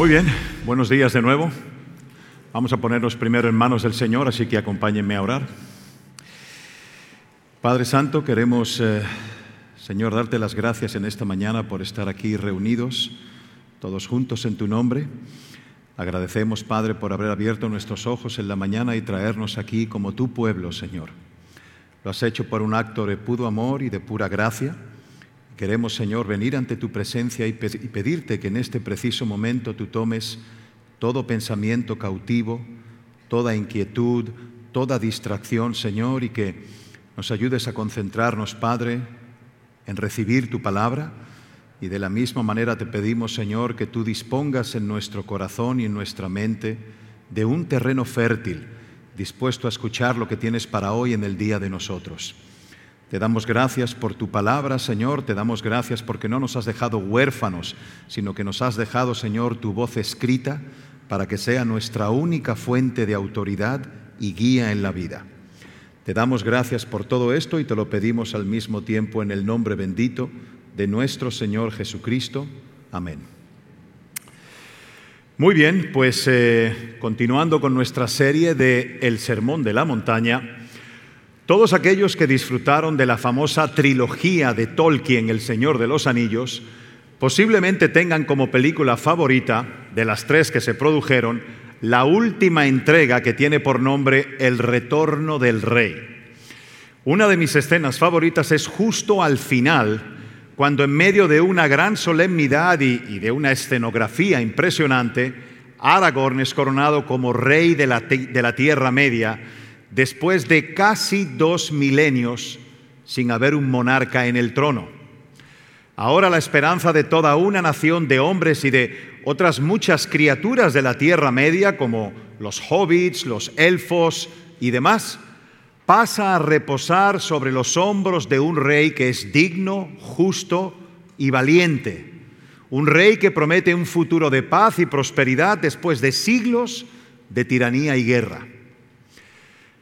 Muy bien, buenos días de nuevo. Vamos a ponernos primero en manos del Señor, así que acompáñenme a orar. Padre Santo, queremos, eh, Señor, darte las gracias en esta mañana por estar aquí reunidos, todos juntos en tu nombre. Agradecemos, Padre, por haber abierto nuestros ojos en la mañana y traernos aquí como tu pueblo, Señor. Lo has hecho por un acto de puro amor y de pura gracia. Queremos, Señor, venir ante tu presencia y pedirte que en este preciso momento tú tomes todo pensamiento cautivo, toda inquietud, toda distracción, Señor, y que nos ayudes a concentrarnos, Padre, en recibir tu palabra. Y de la misma manera te pedimos, Señor, que tú dispongas en nuestro corazón y en nuestra mente de un terreno fértil, dispuesto a escuchar lo que tienes para hoy en el día de nosotros. Te damos gracias por tu palabra, Señor. Te damos gracias porque no nos has dejado huérfanos, sino que nos has dejado, Señor, tu voz escrita para que sea nuestra única fuente de autoridad y guía en la vida. Te damos gracias por todo esto y te lo pedimos al mismo tiempo en el nombre bendito de nuestro Señor Jesucristo. Amén. Muy bien, pues eh, continuando con nuestra serie de El Sermón de la Montaña, todos aquellos que disfrutaron de la famosa trilogía de Tolkien, El Señor de los Anillos, posiblemente tengan como película favorita de las tres que se produjeron la última entrega que tiene por nombre El Retorno del Rey. Una de mis escenas favoritas es justo al final, cuando en medio de una gran solemnidad y, de una escenografía impresionante, Aragorn es coronado como rey de la, de la Tierra Media después de casi dos milenios sin haber un monarca en el trono. Ahora la esperanza de toda una nación de hombres y de otras muchas criaturas de la Tierra Media, como los hobbits, los elfos y demás, pasa a reposar sobre los hombros de un rey que es digno, justo y valiente. Un rey que promete un futuro de paz y prosperidad después de siglos de tiranía y guerra.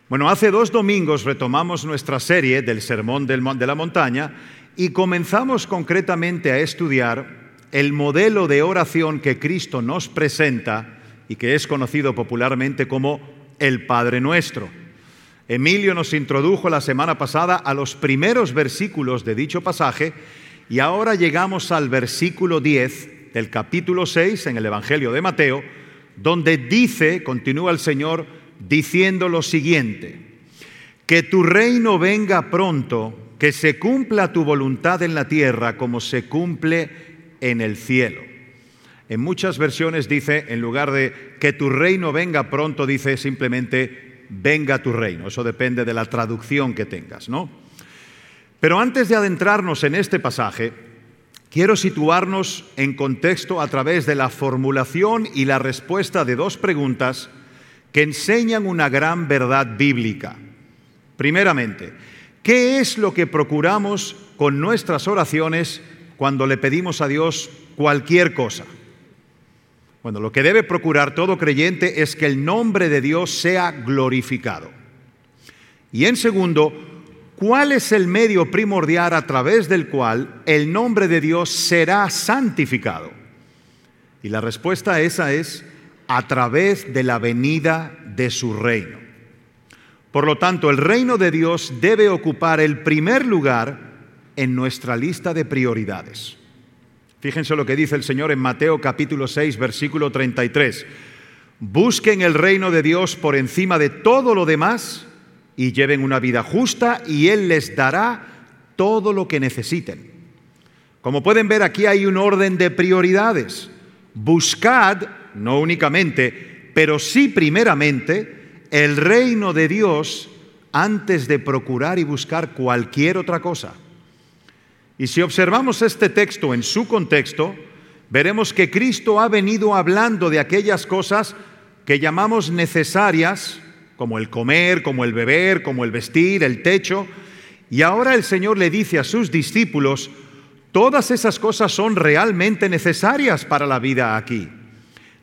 Bueno, hace dos domingos retomamos nuestra serie del Sermón de la Montaña y comenzamos concretamente a estudiar el modelo de oración que Cristo nos presenta y que es conocido popularmente como el Padre Nuestro. Emilio nos introdujo la semana pasada a los primeros versículos de dicho pasaje y ahora llegamos al versículo 10 del capítulo 6 en el Evangelio de Mateo, donde dice, continúa el Señor, diciendo lo siguiente, que tu reino venga pronto, que se cumpla tu voluntad en la tierra como se cumple en el cielo. En muchas versiones dice, en lugar de que tu reino venga pronto, dice simplemente venga tu reino. Eso depende de la traducción que tengas, ¿no? Pero antes de adentrarnos en este pasaje, quiero situarnos en contexto a través de la formulación y la respuesta de dos preguntas que enseñan una gran verdad bíblica. Primeramente, ¿qué es lo que procuramos con nuestras oraciones cuando le pedimos a Dios cualquier cosa? Bueno, lo que debe procurar todo creyente es que el nombre de Dios sea glorificado. Y en segundo, ¿cuál es el medio primordial a través del cual el nombre de Dios será santificado? Y la respuesta a esa es a través de la venida de su reino. Por lo tanto, el reino de Dios debe ocupar el primer lugar en nuestra lista de prioridades. Fíjense lo que dice el Señor en Mateo capítulo 6, versículo 33. Busquen el reino de Dios por encima de todo lo demás y lleven una vida justa y Él les dará todo lo que necesiten. Como pueden ver, aquí hay un orden de prioridades. Buscad no únicamente, pero sí primeramente, el reino de Dios antes de procurar y buscar cualquier otra cosa. Y si observamos este texto en su contexto, veremos que Cristo ha venido hablando de aquellas cosas que llamamos necesarias, como el comer, como el beber, como el vestir, el techo, y ahora el Señor le dice a sus discípulos, todas esas cosas son realmente necesarias para la vida aquí.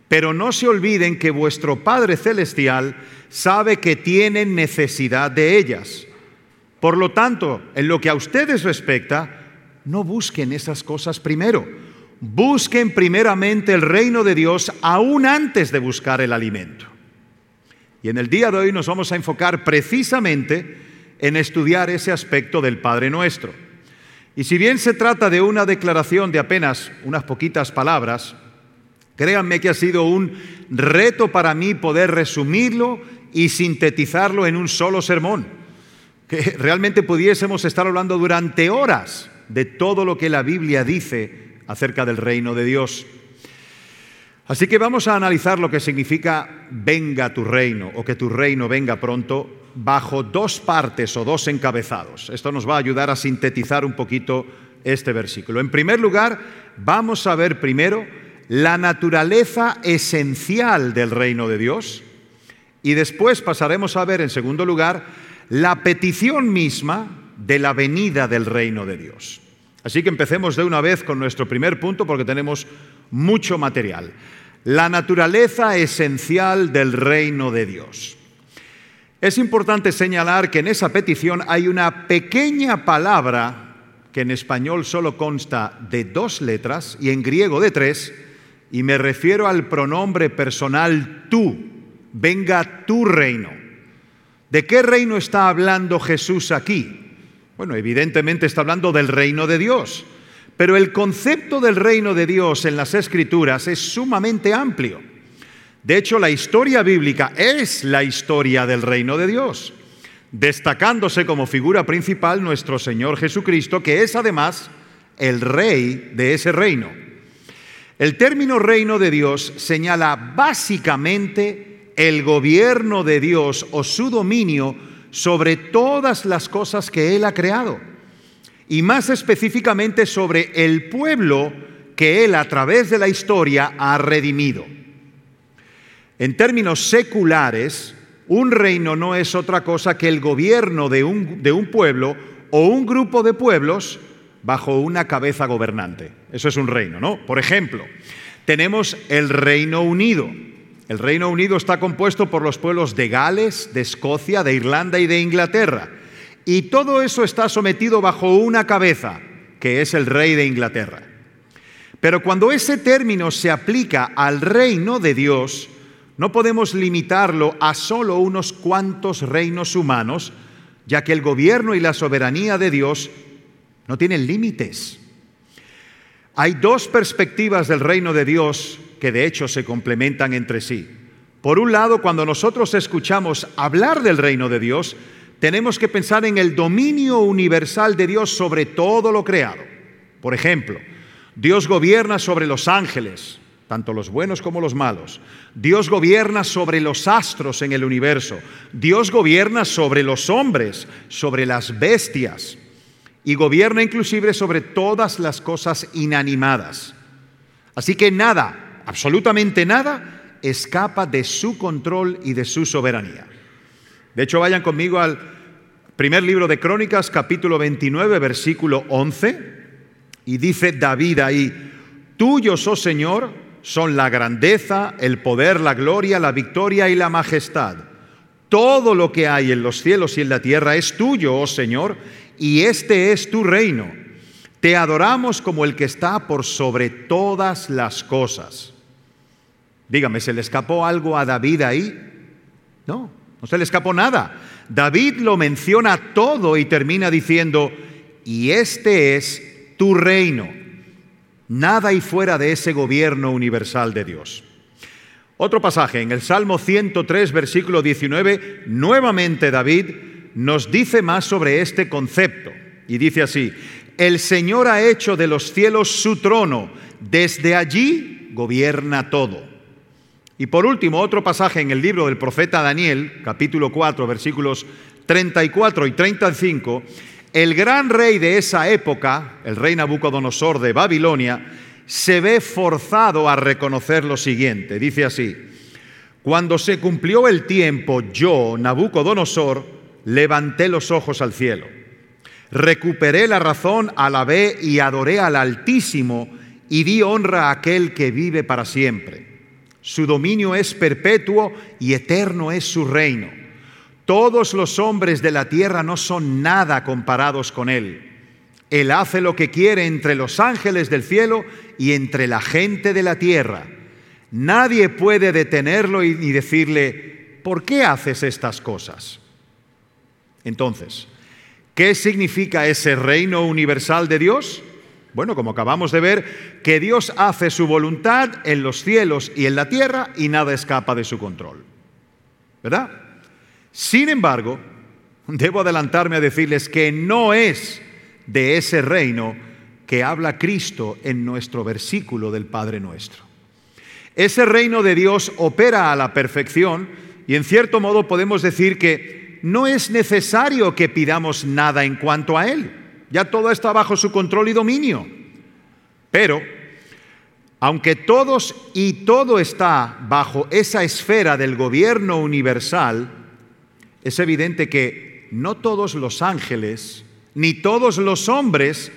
Pero no se olviden que vuestro Padre Celestial sabe que tienen necesidad de ellas. Por lo tanto, en lo que a ustedes respecta, no busquen esas cosas primero. busquen primeramente el reino de Dios aún antes de buscar el alimento. Y en el día de hoy nos vamos a enfocar precisamente en estudiar ese aspecto del Padre Nuestro. Y si bien se trata de una declaración de apenas unas poquitas palabras, créanme que ha sido un reto para mí poder resumirlo y sintetizarlo en un solo sermón, que realmente pudiésemos estar hablando durante horas de todo lo que la Biblia dice acerca del reino de Dios. Así que vamos a analizar lo que significa venga tu reino o que tu reino venga pronto bajo dos partes o dos encabezados. Esto nos va a ayudar a sintetizar un poquito este versículo. En primer lugar, vamos a ver primero la naturaleza esencial del reino de Dios y después pasaremos a ver en segundo lugar la petición misma de la venida del reino de Dios. Así que empecemos de una vez con nuestro primer punto porque tenemos mucho material. La naturaleza esencial del reino de Dios. Es importante señalar que en esa petición hay una pequeña palabra que en español solo consta de dos letras y en griego de tres, y me refiero al pronombre personal tú, venga tu reino. ¿De qué reino está hablando Jesús aquí? Bueno, evidentemente está hablando del reino de Dios, pero el concepto del reino de Dios en las escrituras es sumamente amplio. De hecho, la historia bíblica es la historia del reino de Dios, destacándose como figura principal nuestro Señor Jesucristo, que es además el rey de ese reino. El término reino de Dios señala básicamente el gobierno de Dios o su dominio sobre todas las cosas que Él ha creado y más específicamente sobre el pueblo que Él a través de la historia ha redimido. En términos seculares, un reino no es otra cosa que el gobierno de un, de un pueblo o un grupo de pueblos bajo una cabeza gobernante. Eso es un reino, ¿no? Por ejemplo, tenemos el Reino Unido el Reino Unido está compuesto por los pueblos de Gales, de Escocia, de Irlanda y de Inglaterra. Y todo eso está sometido bajo una cabeza, que es el rey de Inglaterra. Pero cuando ese término se aplica al reino de Dios, no podemos limitarlo a solo unos cuantos reinos humanos, ya que el gobierno y la soberanía de Dios no tienen límites. Hay dos perspectivas del reino de Dios que de hecho se complementan entre sí. Por un lado, cuando nosotros escuchamos hablar del reino de Dios, tenemos que pensar en el dominio universal de Dios sobre todo lo creado. Por ejemplo, Dios gobierna sobre los ángeles, tanto los buenos como los malos. Dios gobierna sobre los astros en el universo. Dios gobierna sobre los hombres, sobre las bestias. Y gobierna inclusive sobre todas las cosas inanimadas. Así que nada, absolutamente nada escapa de su control y de su soberanía. De hecho, vayan conmigo al primer libro de Crónicas, capítulo 29, versículo 11, y dice David ahí, tuyos, oh Señor, son la grandeza, el poder, la gloria, la victoria y la majestad. Todo lo que hay en los cielos y en la tierra es tuyo, oh Señor, y este es tu reino. Te adoramos como el que está por sobre todas las cosas. Dígame, ¿se le escapó algo a David ahí? No, no se le escapó nada. David lo menciona todo y termina diciendo, y este es tu reino. Nada hay fuera de ese gobierno universal de Dios. Otro pasaje, en el Salmo 103, versículo 19, nuevamente David nos dice más sobre este concepto. Y dice así, el Señor ha hecho de los cielos su trono, desde allí gobierna todo. Y por último, otro pasaje en el libro del profeta Daniel, capítulo 4, versículos 34 y 35, el gran rey de esa época, el rey Nabucodonosor de Babilonia, se ve forzado a reconocer lo siguiente. Dice así, cuando se cumplió el tiempo, yo, Nabucodonosor, levanté los ojos al cielo, recuperé la razón, alabé y adoré al Altísimo y di honra a aquel que vive para siempre su dominio es perpetuo y eterno es su reino. Todos los hombres de la tierra no son nada comparados con él. Él hace lo que quiere entre los ángeles del cielo y entre la gente de la tierra. Nadie puede detenerlo y decirle, ¿por qué haces estas cosas? Entonces, ¿qué significa ese reino universal de Dios? Bueno, como acabamos de ver, que Dios hace su voluntad en los cielos y en la tierra y nada escapa de su control. ¿Verdad? Sin embargo, debo adelantarme a decirles que no es de ese reino que habla Cristo en nuestro versículo del Padre nuestro. Ese reino de Dios opera a la perfección y en cierto modo podemos decir que no es necesario que pidamos nada en cuanto a Él. Ya todo está bajo su control y dominio. Pero, aunque todos y todo está bajo esa esfera del gobierno universal, es evidente que no todos los ángeles ni todos los hombres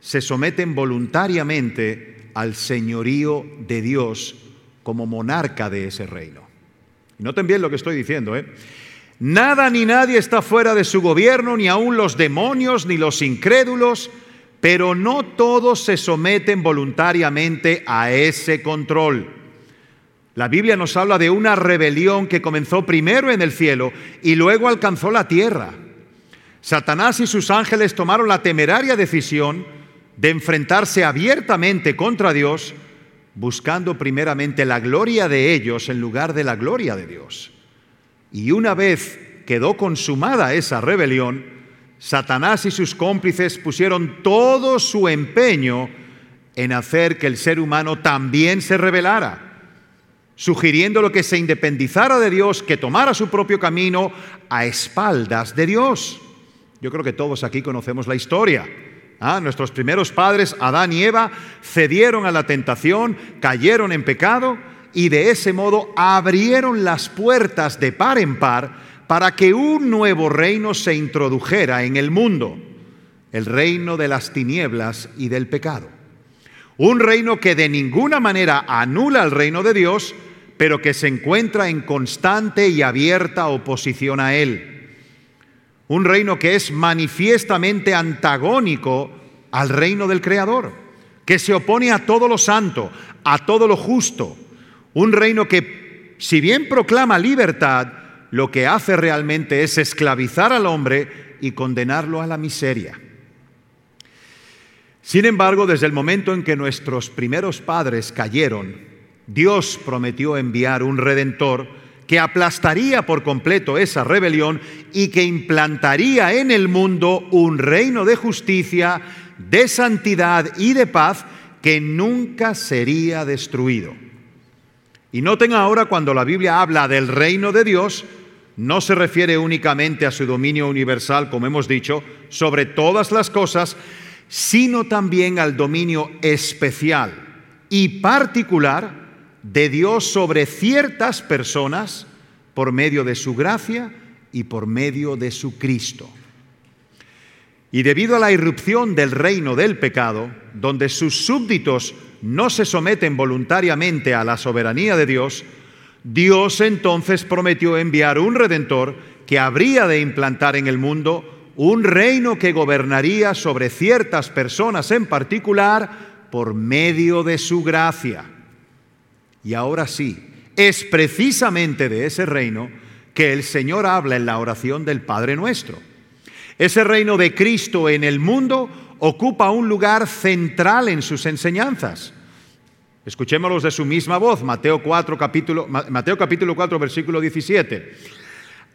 se someten voluntariamente al señorío de Dios como monarca de ese reino. Noten bien lo que estoy diciendo, ¿eh? Nada ni nadie está fuera de su gobierno, ni aun los demonios, ni los incrédulos, pero no todos se someten voluntariamente a ese control. La Biblia nos habla de una rebelión que comenzó primero en el cielo y luego alcanzó la tierra. Satanás y sus ángeles tomaron la temeraria decisión de enfrentarse abiertamente contra Dios, buscando primeramente la gloria de ellos en lugar de la gloria de Dios. Y una vez quedó consumada esa rebelión, Satanás y sus cómplices pusieron todo su empeño en hacer que el ser humano también se rebelara sugiriendo lo que se independizara de Dios, que tomara su propio camino a espaldas de Dios. Yo creo que todos aquí conocemos la historia. Ah, nuestros primeros padres, Adán y Eva, cedieron a la tentación, cayeron en pecado y de ese modo abrieron las puertas de par en par para que un nuevo reino se introdujera en el mundo, el reino de las tinieblas y del pecado. Un reino que de ninguna manera anula el reino de Dios, pero que se encuentra en constante y abierta oposición a él un reino que es manifiestamente antagónico al reino del Creador, que se opone a todo lo santo, a todo lo justo, un reino que, si bien proclama libertad, lo que hace realmente es esclavizar al hombre y condenarlo a la miseria. Sin embargo, desde el momento en que nuestros primeros padres cayeron, Dios prometió enviar un redentor que aplastaría por completo esa rebelión y que implantaría en el mundo un reino de justicia, de santidad y de paz que nunca sería destruido. Y noten ahora cuando la Biblia habla del reino de Dios, no se refiere únicamente a su dominio universal, como hemos dicho, sobre todas las cosas, sino también al dominio especial y particular de Dios sobre ciertas personas por medio de su gracia y por medio de su Cristo. Y debido a la irrupción del reino del pecado, donde sus súbditos no se someten voluntariamente a la soberanía de Dios, Dios entonces prometió enviar un redentor que habría de implantar en el mundo un reino que gobernaría sobre ciertas personas en particular por medio de su gracia. Y ahora sí, es precisamente de ese reino que el Señor habla en la oración del Padre nuestro. Ese reino de Cristo en el mundo ocupa un lugar central en sus enseñanzas. Escuchémoslos de su misma voz, Mateo, 4, capítulo, Mateo capítulo 4, versículo 17.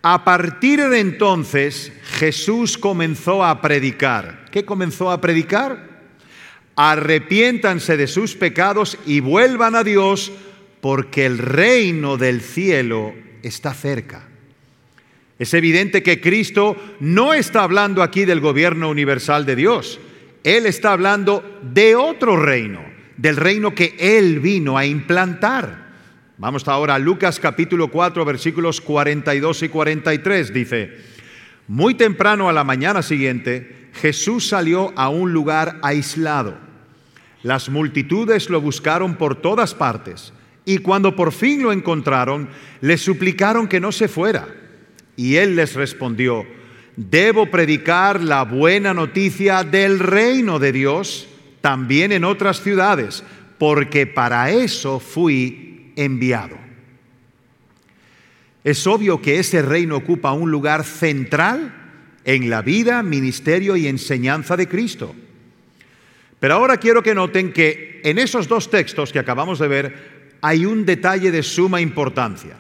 A partir de entonces Jesús comenzó a predicar. ¿Qué comenzó a predicar? Arrepiéntanse de sus pecados y vuelvan a Dios porque el reino del cielo está cerca. Es evidente que Cristo no está hablando aquí del gobierno universal de Dios. Él está hablando de otro reino, del reino que Él vino a implantar. Vamos ahora a Lucas capítulo 4 versículos 42 y 43. Dice, muy temprano a la mañana siguiente, Jesús salió a un lugar aislado. Las multitudes lo buscaron por todas partes y cuando por fin lo encontraron, le suplicaron que no se fuera. Y él les respondió, debo predicar la buena noticia del reino de Dios también en otras ciudades, porque para eso fui enviado. Es obvio que ese reino ocupa un lugar central en la vida, ministerio y enseñanza de Cristo. Pero ahora quiero que noten que en esos dos textos que acabamos de ver hay un detalle de suma importancia.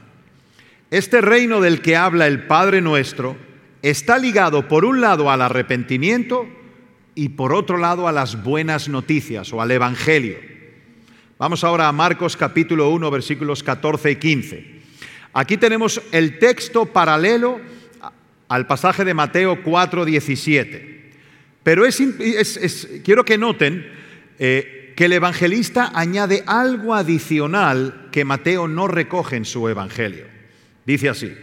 Este reino del que habla el Padre nuestro está ligado por un lado al arrepentimiento y por otro lado a las buenas noticias o al Evangelio. Vamos ahora a Marcos capítulo 1 versículos 14 y 15. Aquí tenemos el texto paralelo al pasaje de Mateo 4, 17. Pero es, quiero que noten eh, que el evangelista añade algo adicional que Mateo no recoge en su evangelio. Dice así,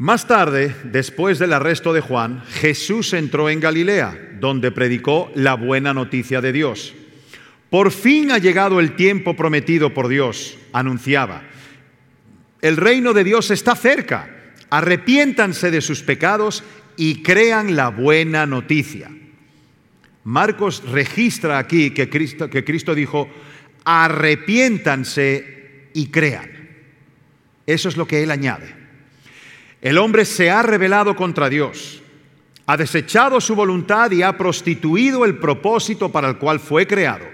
más tarde, después del arresto de Juan, Jesús entró en Galilea, donde predicó la buena noticia de Dios. Por fin ha llegado el tiempo prometido por Dios, anunciaba. El reino de Dios está cerca. Arrepiéntanse de sus pecados y crean la buena noticia. Marcos registra aquí que Cristo, dijo, arrepiéntanse y crean. Eso es lo que él añade. El hombre se ha rebelado contra Dios, ha desechado su voluntad y ha prostituido el propósito para el cual fue creado.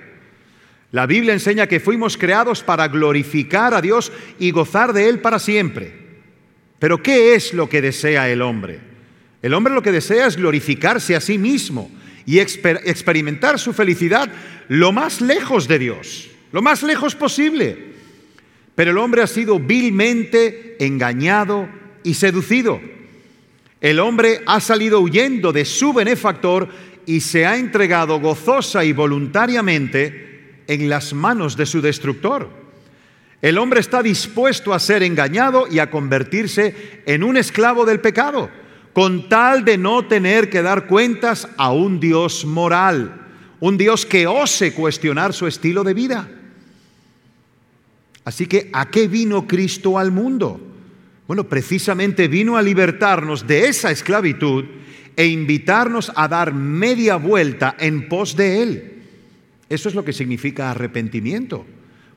La Biblia enseña que fuimos creados para glorificar a Dios y gozar de Él para siempre. Pero ¿qué es lo que desea el hombre? El hombre lo que desea es glorificarse a sí mismo y experimentar su felicidad lo más lejos de Dios, lo más lejos posible. Pero el hombre ha sido vilmente engañado y seducido. El hombre ha salido huyendo de su benefactor y se ha entregado gozosa y voluntariamente en las manos de su destructor. El hombre está dispuesto a ser engañado y a convertirse en un esclavo del pecado, con tal de no tener que dar cuentas a un Dios moral, un Dios que ose cuestionar su estilo de vida. Así que, ¿a qué vino Cristo al mundo? Bueno, precisamente vino a libertarnos de esa esclavitud e invitarnos a dar media vuelta en pos de Él. Eso es lo que significa arrepentimiento.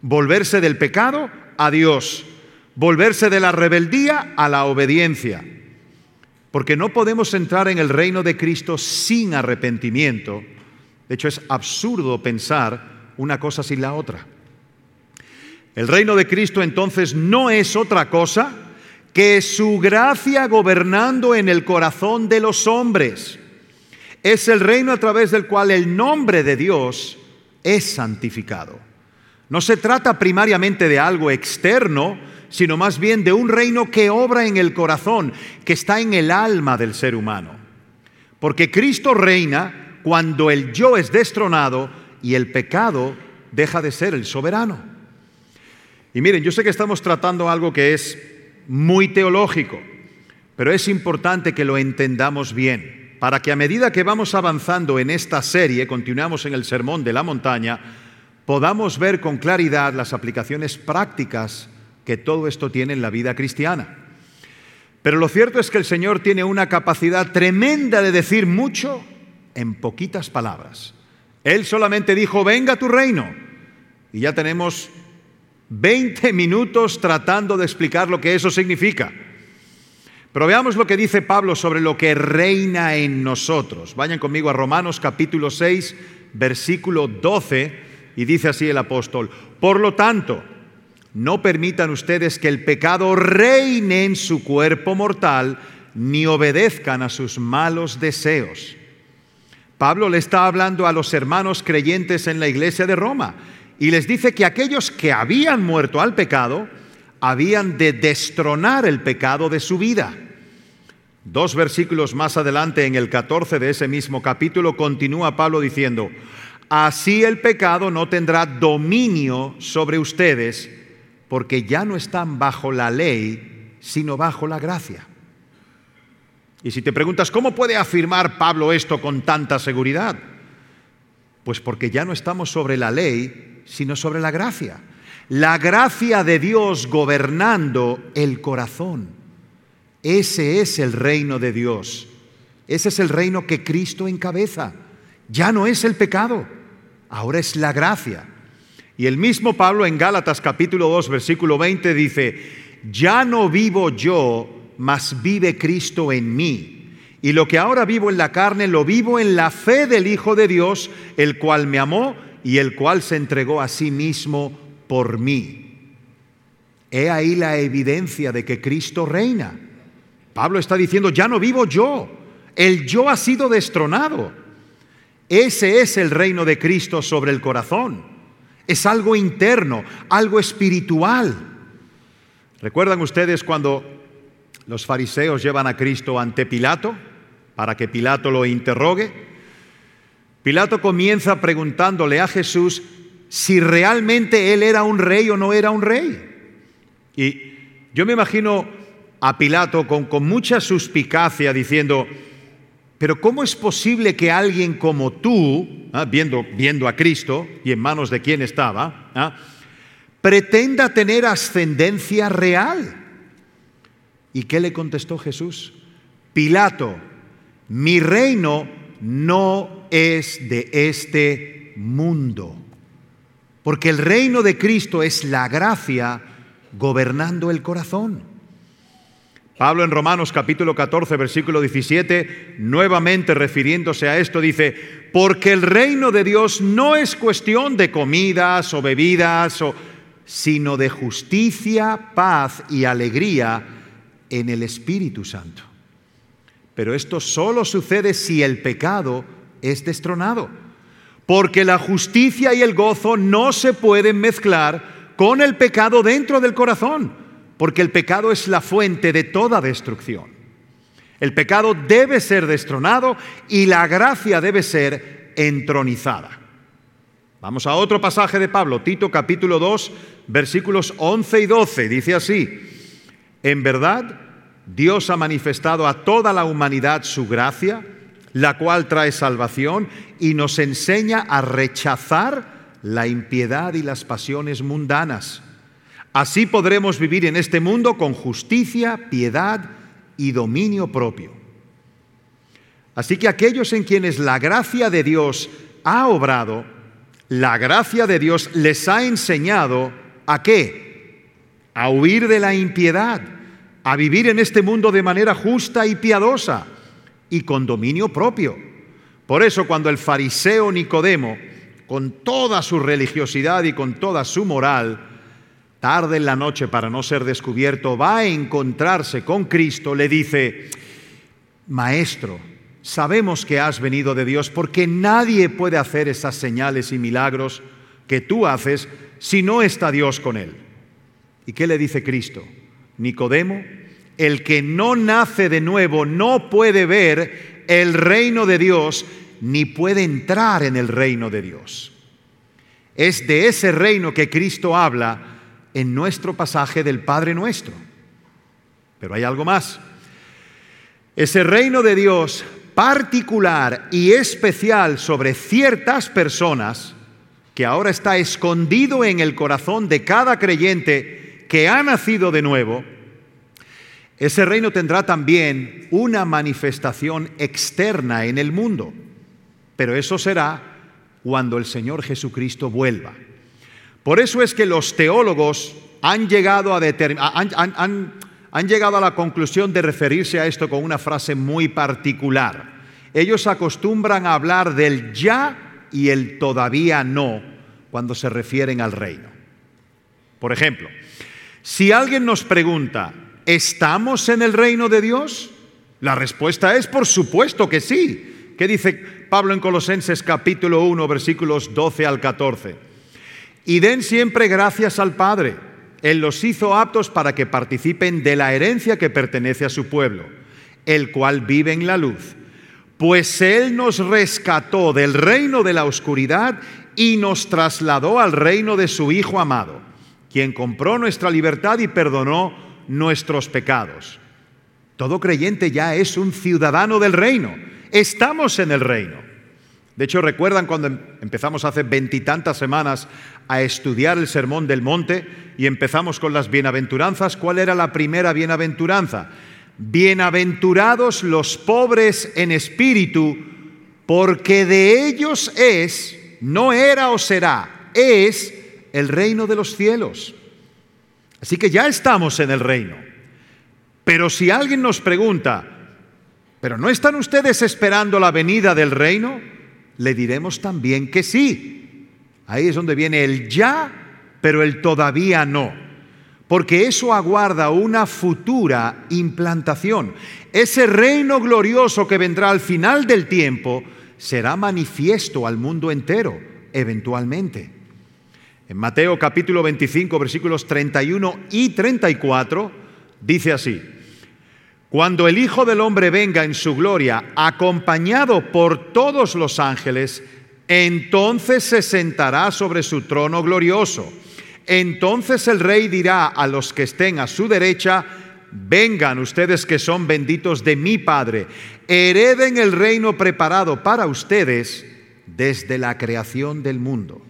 Volverse del pecado a Dios, volverse de la rebeldía a la obediencia. Porque no podemos entrar en el reino de Cristo sin arrepentimiento. De hecho, es absurdo pensar una cosa sin la otra. El reino de Cristo entonces no es otra cosa que su gracia gobernando en el corazón de los hombres. Es el reino a través del cual el nombre de Dios es santificado. No se trata primariamente de algo externo, sino más bien de un reino que obra en el corazón, que está en el alma del ser humano. Porque Cristo reina cuando el yo es destronado y el pecado deja de ser el soberano. Y miren, yo sé que estamos tratando algo que es muy teológico, pero es importante que lo entendamos bien, para que a medida que vamos avanzando en esta serie, continuamos en el Sermón de la Montaña, podamos ver con claridad las aplicaciones prácticas que todo esto tiene en la vida cristiana. Pero lo cierto es que el Señor tiene una capacidad tremenda de decir mucho en poquitas palabras. Él solamente dijo, venga tu reino. Y ya tenemos 20 minutos tratando de explicar lo que eso significa. Pero veamos lo que dice Pablo sobre lo que reina en nosotros. Vayan conmigo a Romanos capítulo 6, versículo 12, y dice así el apóstol, por lo tanto, no permitan ustedes que el pecado reine en su cuerpo mortal, ni obedezcan a sus malos deseos. Pablo le está hablando a los hermanos creyentes en la iglesia de Roma y les dice que aquellos que habían muerto al pecado habían de destronar el pecado de su vida. Dos versículos más adelante, en el 14 de ese mismo capítulo, continúa Pablo diciendo, así el pecado no tendrá dominio sobre ustedes, porque ya no están bajo la ley, sino bajo la gracia. Y si te preguntas, ¿cómo puede afirmar Pablo esto con tanta seguridad? Pues porque ya no estamos sobre la ley, sino sobre la gracia. La gracia de Dios gobernando el corazón. Ese es el reino de Dios. Ese es el reino que Cristo encabeza. Ya no es el pecado, ahora es la gracia. Y el mismo Pablo en Gálatas capítulo 2 versículo 20 dice, ya no vivo yo, mas vive Cristo en mí. Y lo que ahora vivo en la carne, lo vivo en la fe del Hijo de Dios, el cual me amó y el cual se entregó a sí mismo por mí. He ahí la evidencia de que Cristo reina. Pablo está diciendo, ya no vivo yo, el yo ha sido destronado. Ese es el reino de Cristo sobre el corazón. Es algo interno, algo espiritual. ¿Recuerdan ustedes cuando los fariseos llevan a Cristo ante Pilato para que Pilato lo interrogue? Pilato comienza preguntándole a Jesús si realmente él era un rey o no era un rey. Y yo me imagino a Pilato con, mucha suspicacia diciendo, pero ¿cómo es posible que alguien como tú, ah, viendo, viendo, a Cristo y en manos de quién estaba, ah, pretenda tener ascendencia real? ¿Y qué le contestó Jesús? Pilato, mi reino no es de este mundo, porque el reino de Cristo es la gracia gobernando el corazón. Pablo en Romanos capítulo 14, versículo 17, nuevamente refiriéndose a esto, dice, porque el reino de Dios no es cuestión de comidas o bebidas, sino de justicia, paz y alegría en el Espíritu Santo. Pero esto solo sucede si el pecado es destronado, porque la justicia y el gozo no se pueden mezclar con el pecado dentro del corazón porque el pecado es la fuente de toda destrucción. El pecado debe ser destronado y la gracia debe ser entronizada. Vamos a otro pasaje de Pablo, Tito capítulo 2, versículos 11 y 12. Dice así, en verdad Dios ha manifestado a toda la humanidad su gracia, la cual trae salvación y nos enseña a rechazar la impiedad y las pasiones mundanas Así podremos vivir en este mundo con justicia, piedad y dominio propio. Así que aquellos en quienes la gracia de Dios ha obrado, la gracia de Dios les ha enseñado a qué? A huir de la impiedad, a vivir en este mundo de manera justa y piadosa y con dominio propio. Por eso cuando el fariseo Nicodemo, con toda su religiosidad y con toda su moral, tarde en la noche para no ser descubierto, va a encontrarse con Cristo, le dice, Maestro, sabemos que has venido de Dios porque nadie puede hacer esas señales y milagros que tú haces si no está Dios con él. ¿Y qué le dice Cristo? Nicodemo, el que no nace de nuevo no puede ver el reino de Dios ni puede entrar en el reino de Dios. Es de ese reino que Cristo habla en nuestro pasaje del Padre nuestro. Pero hay algo más. Ese reino de Dios particular y especial sobre ciertas personas que ahora está escondido en el corazón de cada creyente que ha nacido de nuevo, ese reino tendrá también una manifestación externa en el mundo, pero eso será cuando el Señor Jesucristo vuelva. Por eso es que los teólogos han llegado a, la conclusión de referirse a esto con una frase muy particular. Ellos acostumbran a hablar del ya y el todavía no cuando se refieren al reino. Por ejemplo, si alguien nos pregunta, ¿estamos en el reino de Dios? La respuesta es por supuesto que sí. ¿Qué dice Pablo en Colosenses capítulo 1 versículos 12 al 14? Y den siempre gracias al Padre. Él los hizo aptos para que participen de la herencia que pertenece a su pueblo, el cual vive en la luz. Pues Él nos rescató del reino de la oscuridad y nos trasladó al reino de su Hijo amado, quien compró nuestra libertad y perdonó nuestros pecados. Todo creyente ya es un ciudadano del reino. Estamos en el reino. De hecho, recuerdan cuando em-, empezamos hace veintitantas semanas a estudiar el Sermón del Monte y empezamos con las bienaventuranzas. ¿Cuál era la primera bienaventuranza? bienaventurados los pobres en espíritu, porque de ellos es, no era o será, es el reino de los cielos. Así que ya estamos en el reino. Pero si alguien nos pregunta, ¿pero no están ustedes esperando la venida del reino? Le diremos también que sí. Ahí es donde viene el ya, pero el todavía no. Porque eso aguarda una futura implantación. Ese reino glorioso que vendrá al final del tiempo será manifiesto al mundo entero, eventualmente. En Mateo capítulo 25, versículos 31 y 34, dice así, Cuando el Hijo del Hombre venga en su gloria, acompañado por todos los ángeles, entonces se sentará sobre su trono glorioso. Entonces el rey dirá a los que estén a su derecha, vengan ustedes que son benditos de mi Padre, hereden el reino preparado para ustedes desde la creación del mundo.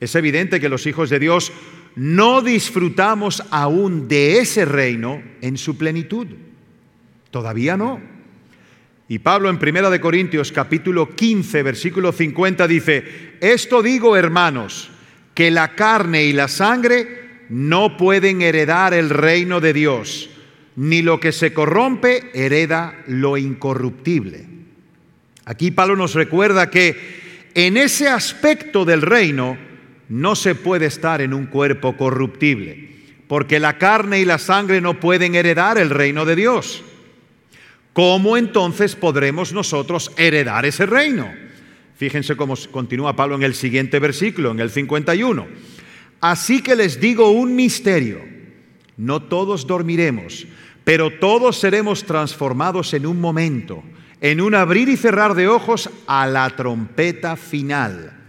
Es evidente que los hijos de Dios no disfrutamos aún de ese reino en su plenitud. Todavía no. Y Pablo en 1 de Corintios capítulo 15 versículo 50 dice, "Esto digo, hermanos, que la carne y la sangre no pueden heredar el reino de Dios, ni lo que se corrompe hereda lo incorruptible." Aquí Pablo nos recuerda que en ese aspecto del reino no se puede estar en un cuerpo corruptible, porque la carne y la sangre no pueden heredar el reino de Dios. ¿Cómo entonces podremos nosotros heredar ese reino? Fíjense cómo continúa Pablo en el siguiente versículo, en el 51. Así que les digo un misterio. No todos dormiremos, pero todos seremos transformados en un momento, en un abrir y cerrar de ojos a la trompeta final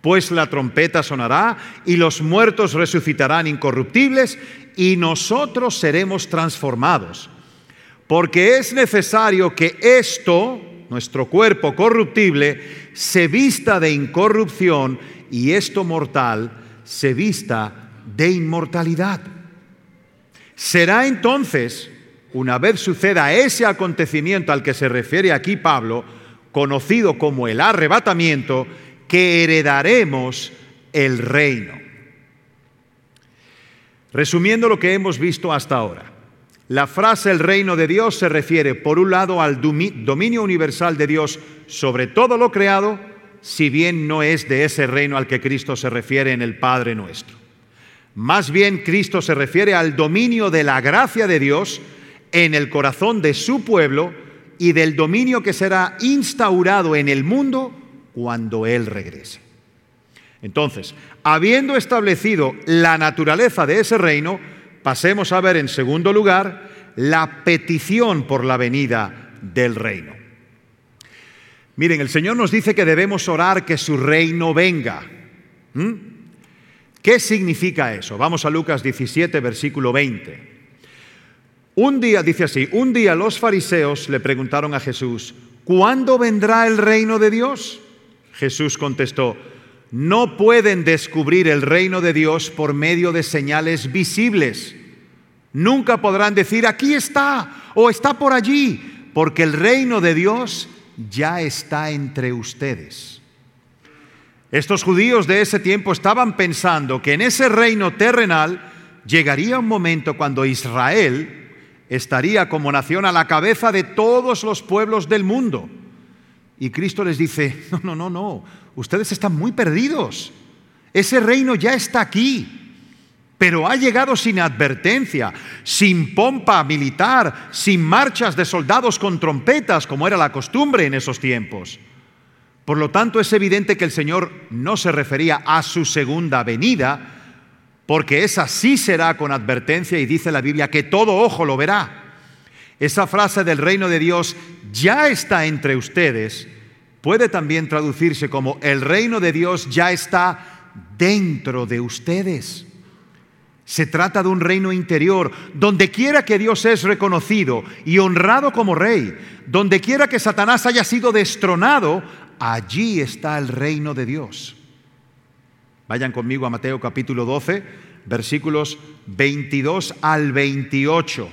pues la trompeta sonará y los muertos resucitarán incorruptibles y nosotros seremos transformados. Porque es necesario que esto, nuestro cuerpo corruptible, se vista de incorrupción y esto mortal se vista de inmortalidad. Será entonces, una vez suceda ese acontecimiento al que se refiere aquí Pablo, conocido como el arrebatamiento, que heredaremos el reino. Resumiendo lo que hemos visto hasta ahora, la frase el reino de Dios se refiere, por un lado, al dominio universal de Dios sobre todo lo creado, si bien no es de ese reino al que Cristo se refiere en el Padre nuestro. Más bien Cristo se refiere al dominio de la gracia de Dios en el corazón de su pueblo y del dominio que será instaurado en el mundo cuando Él regrese. Entonces, habiendo establecido la naturaleza de ese reino, pasemos a ver en segundo lugar la petición por la venida del reino. Miren, el Señor nos dice que debemos orar que su reino venga. ¿Mm? ¿Qué significa eso? Vamos a Lucas 17, versículo 20. Un día, dice así, un día los fariseos le preguntaron a Jesús, ¿cuándo vendrá el reino de Dios? Jesús contestó, no pueden descubrir el reino de Dios por medio de señales visibles. Nunca podrán decir, aquí está o está por allí, porque el reino de Dios ya está entre ustedes. Estos judíos de ese tiempo estaban pensando que en ese reino terrenal llegaría un momento cuando Israel estaría como nación a la cabeza de todos los pueblos del mundo. Y Cristo les dice, no, no, no, no, ustedes están muy perdidos. Ese reino ya está aquí, pero ha llegado sin advertencia, sin pompa militar, sin marchas de soldados con trompetas, como era la costumbre en esos tiempos. Por lo tanto, es evidente que el Señor no se refería a su segunda venida, porque esa sí será con advertencia y dice la Biblia que todo ojo lo verá. Esa frase del reino de Dios ya está entre ustedes puede también traducirse como el reino de Dios ya está dentro de ustedes. Se trata de un reino interior, donde quiera que Dios es reconocido y honrado como rey, donde quiera que Satanás haya sido destronado, allí está el reino de Dios. Vayan conmigo a Mateo capítulo 12, versículos 22 al 28.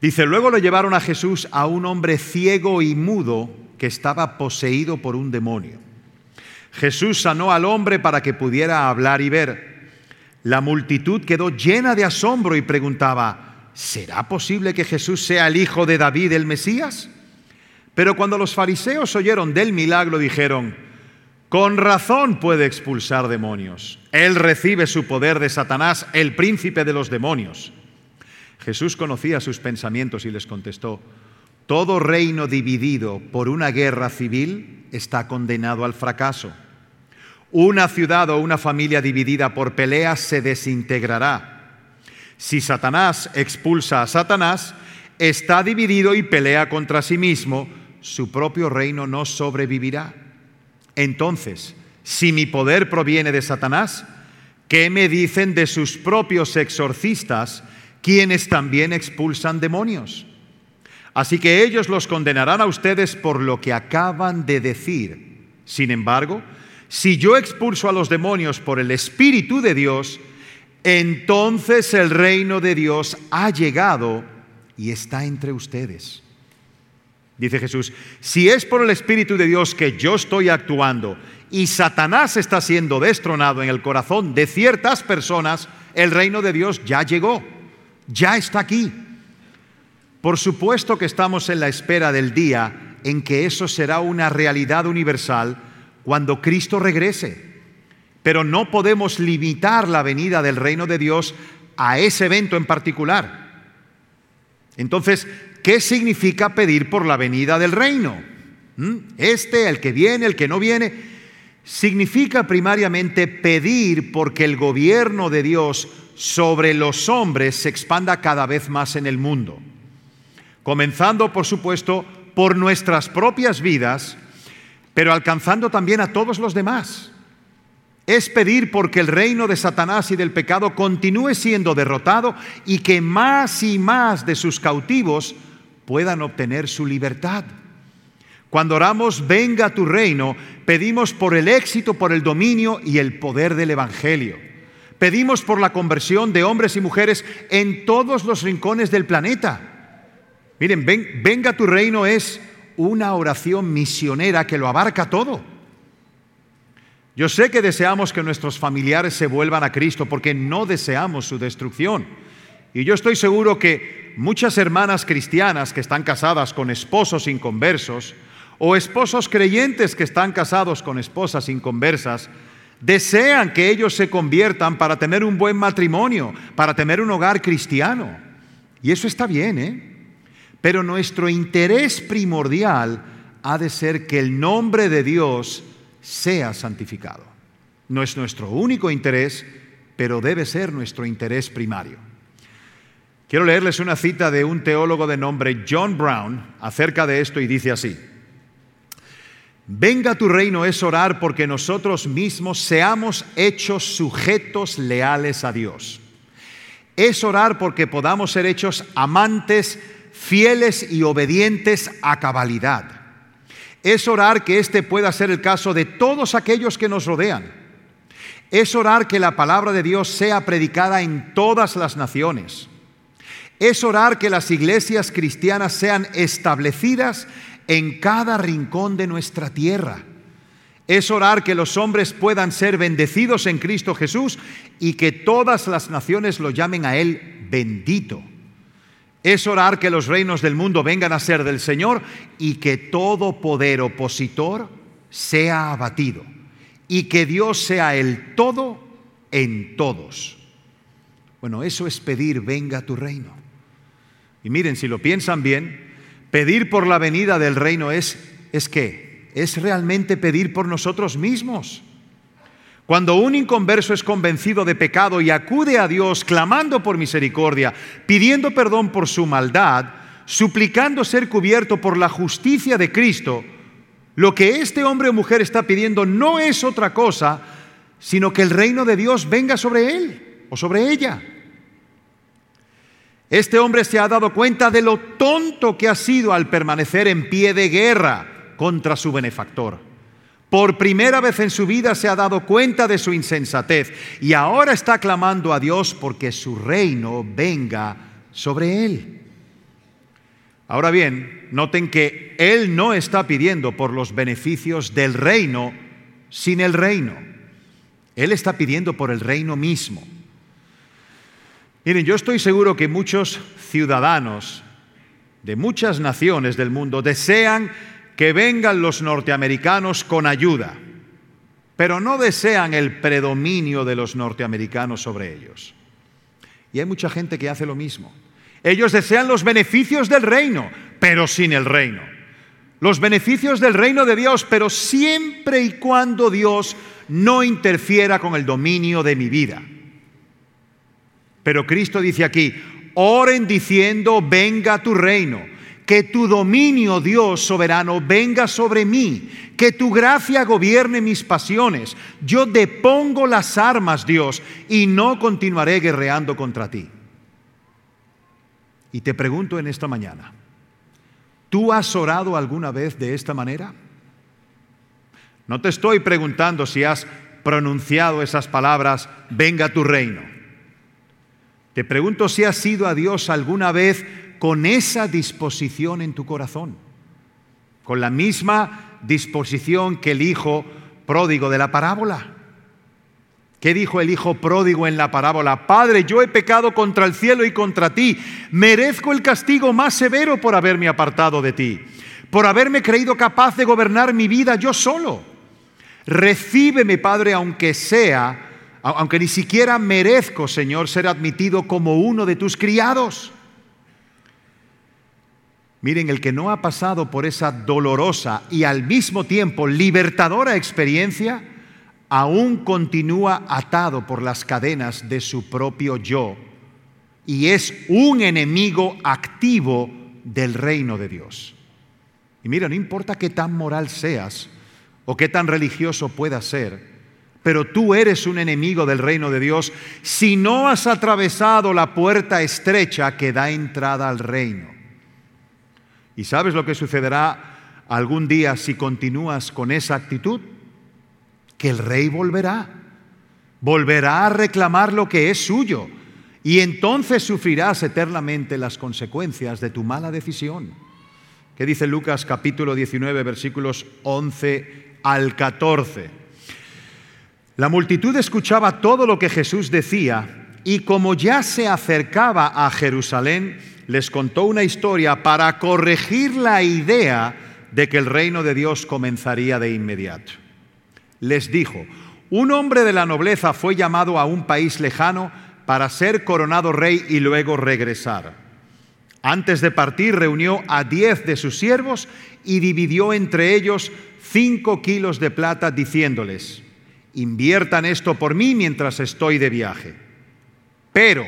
Dice, luego lo llevaron a Jesús a un hombre ciego y mudo que estaba poseído por un demonio. Jesús sanó al hombre para que pudiera hablar y ver. La multitud quedó llena de asombro y preguntaba, ¿será posible que Jesús sea el hijo de David el Mesías? Pero cuando los fariseos oyeron del milagro dijeron, con razón puede expulsar demonios. Él recibe su poder de Satanás, el príncipe de los demonios. Jesús conocía sus pensamientos y les contestó, todo reino dividido por una guerra civil está condenado al fracaso. Una ciudad o una familia dividida por peleas se desintegrará. Si Satanás expulsa a Satanás, está dividido y pelea contra sí mismo, su propio reino no sobrevivirá. Entonces, si mi poder proviene de Satanás, ¿qué me dicen de sus propios exorcistas quienes también expulsan demonios. Así que ellos los condenarán a ustedes por lo que acaban de decir. Sin embargo, si yo expulso a los demonios por el Espíritu de Dios, entonces el reino de Dios ha llegado y está entre ustedes. Dice Jesús, si es por el Espíritu de Dios que yo estoy actuando y Satanás está siendo destronado en el corazón de ciertas personas, el reino de Dios ya llegó ya está aquí. Por supuesto que estamos en la espera del día en que eso será una realidad universal cuando Cristo regrese. Pero no podemos limitar la venida del reino de Dios a ese evento en particular. Entonces, ¿qué significa pedir por la venida del reino? ¿Mm? Este, el que viene, el que no viene, significa primariamente pedir porque el gobierno de Dios sobre los hombres se expanda cada vez más en el mundo. Comenzando, por supuesto, por nuestras propias vidas, pero alcanzando también a todos los demás. Es pedir porque el reino de Satanás y del pecado continúe siendo derrotado y que más y más de sus cautivos puedan obtener su libertad. Cuando oramos, venga tu reino, pedimos por el éxito, por el dominio y el poder del Evangelio. Pedimos por la conversión de hombres y mujeres en todos los rincones del planeta. Miren, venga tu reino es una oración misionera que lo abarca todo. Yo sé que deseamos que nuestros familiares se vuelvan a Cristo porque no deseamos su destrucción. Y yo estoy seguro que muchas hermanas cristianas que están casadas con esposos inconversos o esposos creyentes que están casados con esposas inconversas, Desean que ellos se conviertan para tener un buen matrimonio, para tener un hogar cristiano. Y eso está bien, ¿eh? Pero nuestro interés primordial ha de ser que el nombre de Dios sea santificado. No es nuestro único interés, pero debe ser nuestro interés primario. Quiero leerles una cita de un teólogo de nombre John Brown acerca de esto y dice así. Venga tu reino es orar porque nosotros mismos seamos hechos sujetos leales a Dios. Es orar porque podamos ser hechos amantes, fieles y obedientes a cabalidad. Es orar que este pueda ser el caso de todos aquellos que nos rodean. Es orar que la palabra de Dios sea predicada en todas las naciones. Es orar que las iglesias cristianas sean establecidas en cada rincón de nuestra tierra. Es orar que los hombres puedan ser bendecidos en Cristo Jesús y que todas las naciones lo llamen a Él bendito. Es orar que los reinos del mundo vengan a ser del Señor y que todo poder opositor sea abatido y que Dios sea el todo en todos. Bueno, eso es pedir, venga tu reino. Y miren, si lo piensan bien, Pedir por la venida del reino es, ¿es? Es realmente pedir por nosotros mismos. Cuando un inconverso es convencido de pecado y acude a Dios clamando por misericordia, pidiendo perdón por su maldad, suplicando ser cubierto por la justicia de Cristo, lo que este hombre o mujer está pidiendo no es otra cosa, sino que el reino de Dios venga sobre él o sobre ella. Este hombre se ha dado cuenta de lo tonto que ha sido al permanecer en pie de guerra contra su benefactor. Por primera vez en su vida se ha dado cuenta de su insensatez y ahora está clamando a Dios porque su reino venga sobre él. Ahora bien, noten que Él no está pidiendo por los beneficios del reino sin el reino. Él está pidiendo por el reino mismo. Miren, yo estoy seguro que muchos ciudadanos de muchas naciones del mundo desean que vengan los norteamericanos con ayuda, pero no desean el predominio de los norteamericanos sobre ellos. Y hay mucha gente que hace lo mismo. Ellos desean los beneficios del reino, pero sin el reino. Los beneficios del reino de Dios, pero siempre y cuando Dios no interfiera con el dominio de mi vida. Pero Cristo dice aquí, oren diciendo, venga tu reino, que tu dominio, Dios soberano, venga sobre mí, que tu gracia gobierne mis pasiones. Yo depongo las armas, Dios, y no continuaré guerreando contra ti. Y te pregunto en esta mañana, ¿tú has orado alguna vez de esta manera? No te estoy preguntando si has pronunciado esas palabras, venga tu reino. Te pregunto si has ido a Dios alguna vez con esa disposición en tu corazón, con la misma disposición que el hijo pródigo de la parábola. ¿Qué dijo el hijo pródigo en la parábola? Padre, yo he pecado contra el cielo y contra ti. Merezco el castigo más severo por haberme apartado de ti, por haberme creído capaz de gobernar mi vida yo solo. Recíbeme, Padre, aunque sea aunque ni siquiera merezco, Señor, ser admitido como uno de tus criados. Miren, el que no ha pasado por esa dolorosa y al mismo tiempo libertadora experiencia, aún continúa atado por las cadenas de su propio yo y es un enemigo activo del reino de Dios. Y mira, no importa qué tan moral seas o qué tan religioso puedas ser, pero tú eres un enemigo del reino de Dios si no has atravesado la puerta estrecha que da entrada al reino. ¿Y sabes lo que sucederá algún día si continúas con esa actitud? Que el rey volverá, volverá a reclamar lo que es suyo y entonces sufrirás eternamente las consecuencias de tu mala decisión. ¿Qué dice Lucas capítulo 19 versículos 11 al 14? La multitud escuchaba todo lo que Jesús decía y como ya se acercaba a Jerusalén, les contó una historia para corregir la idea de que el reino de Dios comenzaría de inmediato. Les dijo, un hombre de la nobleza fue llamado a un país lejano para ser coronado rey y luego regresar. Antes de partir reunió a diez de sus siervos y dividió entre ellos cinco kilos de plata diciéndoles, inviertan esto por mí mientras estoy de viaje. Pero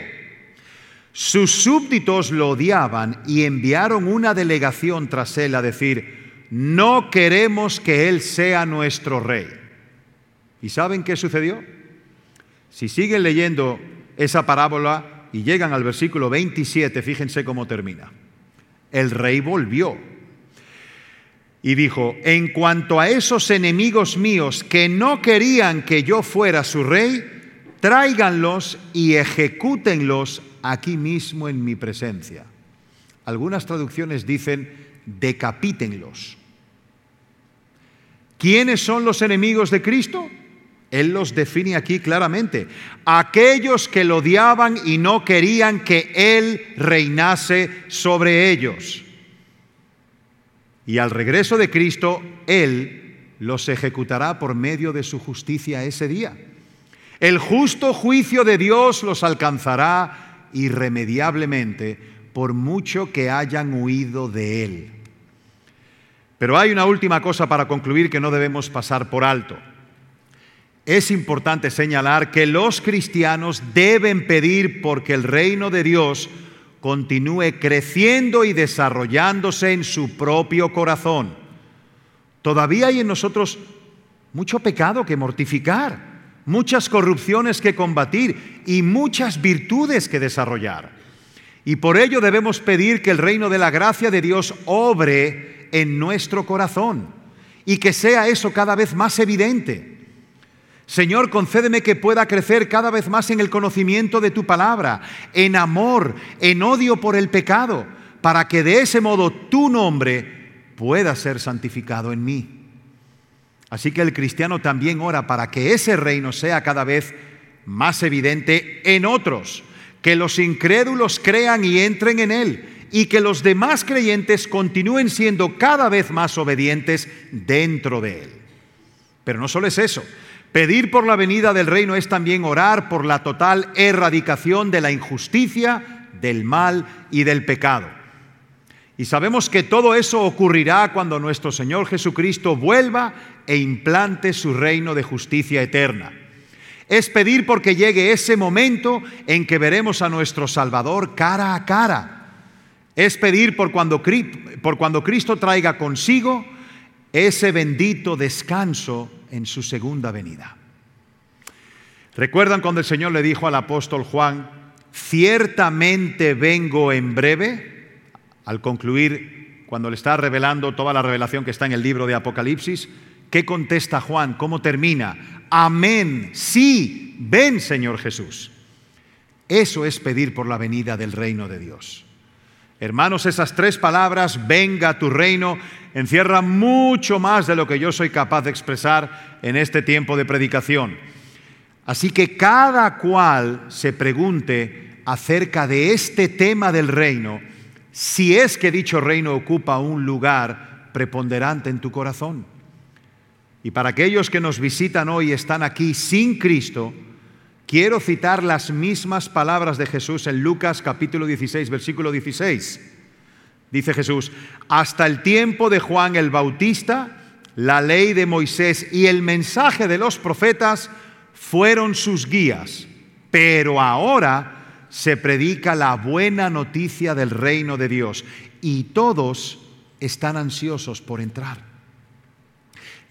sus súbditos lo odiaban y enviaron una delegación tras él a decir, no queremos que él sea nuestro rey. ¿Y saben qué sucedió? Si siguen leyendo esa parábola y llegan al versículo 27, fíjense cómo termina. El rey volvió y dijo, en cuanto a esos enemigos míos que no querían que yo fuera su rey, tráiganlos y ejecútenlos aquí mismo en mi presencia. Algunas traducciones dicen, decapítenlos. ¿Quiénes son los enemigos de Cristo? Él los define aquí claramente. Aquellos que lo odiaban y no querían que Él reinase sobre ellos. Y al regreso de Cristo, Él los ejecutará por medio de su justicia ese día. El justo juicio de Dios los alcanzará irremediablemente por mucho que hayan huido de Él. Pero hay una última cosa para concluir que no debemos pasar por alto. Es importante señalar que los cristianos deben pedir porque el reino de Dios continúe creciendo y desarrollándose en su propio corazón. Todavía hay en nosotros mucho pecado que mortificar, muchas corrupciones que combatir y muchas virtudes que desarrollar. Y por ello debemos pedir que el reino de la gracia de Dios obre en nuestro corazón y que sea eso cada vez más evidente. Señor, concédeme que pueda crecer cada vez más en el conocimiento de tu palabra, en amor, en odio por el pecado, para que de ese modo tu nombre pueda ser santificado en mí. Así que el cristiano también ora para que ese reino sea cada vez más evidente en otros, que los incrédulos crean y entren en él y que los demás creyentes continúen siendo cada vez más obedientes dentro de él. Pero no solo es eso, pedir por la venida del reino es también orar por la total erradicación de la injusticia, del mal y del pecado. Y sabemos que todo eso ocurrirá cuando nuestro Señor Jesucristo vuelva e implante su reino de justicia eterna. Es pedir porque llegue ese momento en que veremos a nuestro Salvador cara a cara. Es pedir por cuando, por cuando Cristo traiga consigo ese bendito descanso en su segunda venida. ¿Recuerdan cuando el Señor le dijo al apóstol Juan, ciertamente vengo en breve? Al concluir, cuando le está revelando toda la revelación que está en el libro de Apocalipsis, ¿qué contesta Juan? ¿Cómo termina? Amén, sí, ven Señor Jesús. Eso es pedir por la venida del reino de Dios. Hermanos, esas tres palabras, venga tu reino, encierran mucho más de lo que yo soy capaz de expresar en este tiempo de predicación. Así que cada cual se pregunte acerca de este tema del reino, si es que dicho reino ocupa un lugar preponderante en tu corazón. Y para aquellos que nos visitan hoy y están aquí sin Cristo, Quiero citar las mismas palabras de Jesús en Lucas capítulo 16, versículo 16. Dice Jesús, hasta el tiempo de Juan el Bautista, la ley de Moisés y el mensaje de los profetas fueron sus guías, pero ahora se predica la buena noticia del reino de Dios y todos están ansiosos por entrar.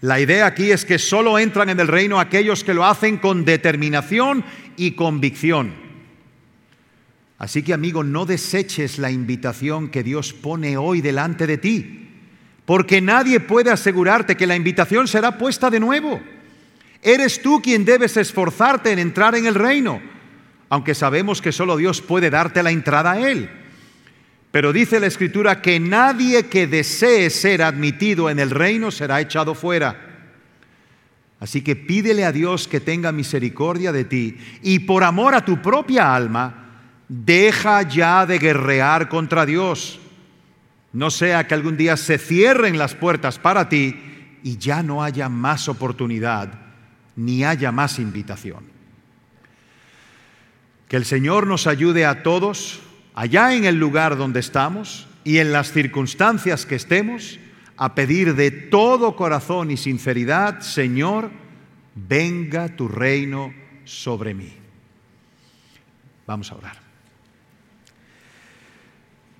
La idea aquí es que solo entran en el reino aquellos que lo hacen con determinación y convicción. Así que amigo, no deseches la invitación que Dios pone hoy delante de ti, porque nadie puede asegurarte que la invitación será puesta de nuevo. Eres tú quien debes esforzarte en entrar en el reino, aunque sabemos que solo Dios puede darte la entrada a él. Pero dice la Escritura que nadie que desee ser admitido en el reino será echado fuera. Así que pídele a Dios que tenga misericordia de ti y por amor a tu propia alma, deja ya de guerrear contra Dios. No sea que algún día se cierren las puertas para ti y ya no haya más oportunidad ni haya más invitación. Que el Señor nos ayude a todos allá en el lugar donde estamos y en las circunstancias que estemos, a pedir de todo corazón y sinceridad, Señor, venga tu reino sobre mí. Vamos a orar.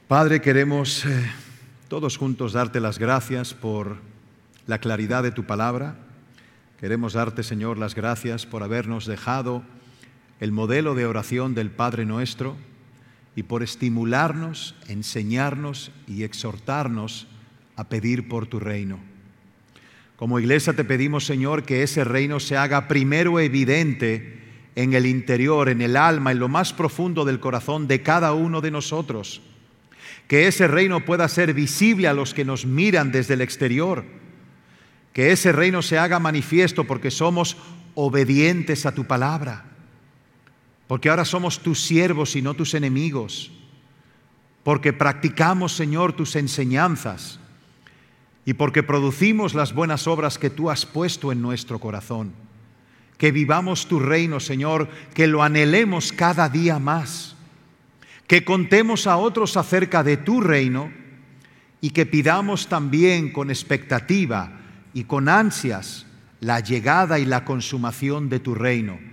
Padre, queremos eh, todos juntos darte las gracias por la claridad de tu palabra. Queremos darte, Señor, las gracias por habernos dejado el modelo de oración del Padre nuestro y por estimularnos, enseñarnos y exhortarnos a pedir por tu reino. Como iglesia te pedimos, Señor, que ese reino se haga primero evidente en el interior, en el alma, en lo más profundo del corazón de cada uno de nosotros. Que ese reino pueda ser visible a los que nos miran desde el exterior. Que ese reino se haga manifiesto porque somos obedientes a tu palabra porque ahora somos tus siervos y no tus enemigos, porque practicamos, Señor, tus enseñanzas. Y porque producimos las buenas obras que tú has puesto en nuestro corazón. Que vivamos tu reino, Señor, que lo anhelemos cada día más, que contemos a otros acerca de tu reino y que pidamos también con expectativa y con ansias la llegada y la consumación de tu reino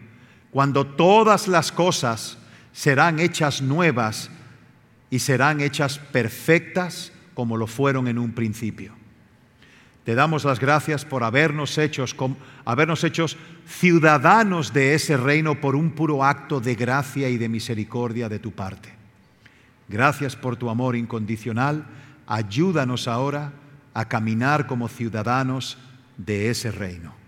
cuando todas las cosas serán hechas nuevas y serán hechas perfectas como lo fueron en un principio. Te damos las gracias por habernos hechos, habernos ciudadanos de ese reino por un puro acto de gracia y de misericordia de tu parte. Gracias por tu amor incondicional. Ayúdanos ahora a caminar como ciudadanos de ese reino.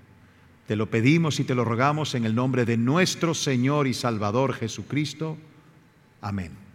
Te lo pedimos y te lo rogamos en el nombre de nuestro Señor y Salvador Jesucristo. Amén.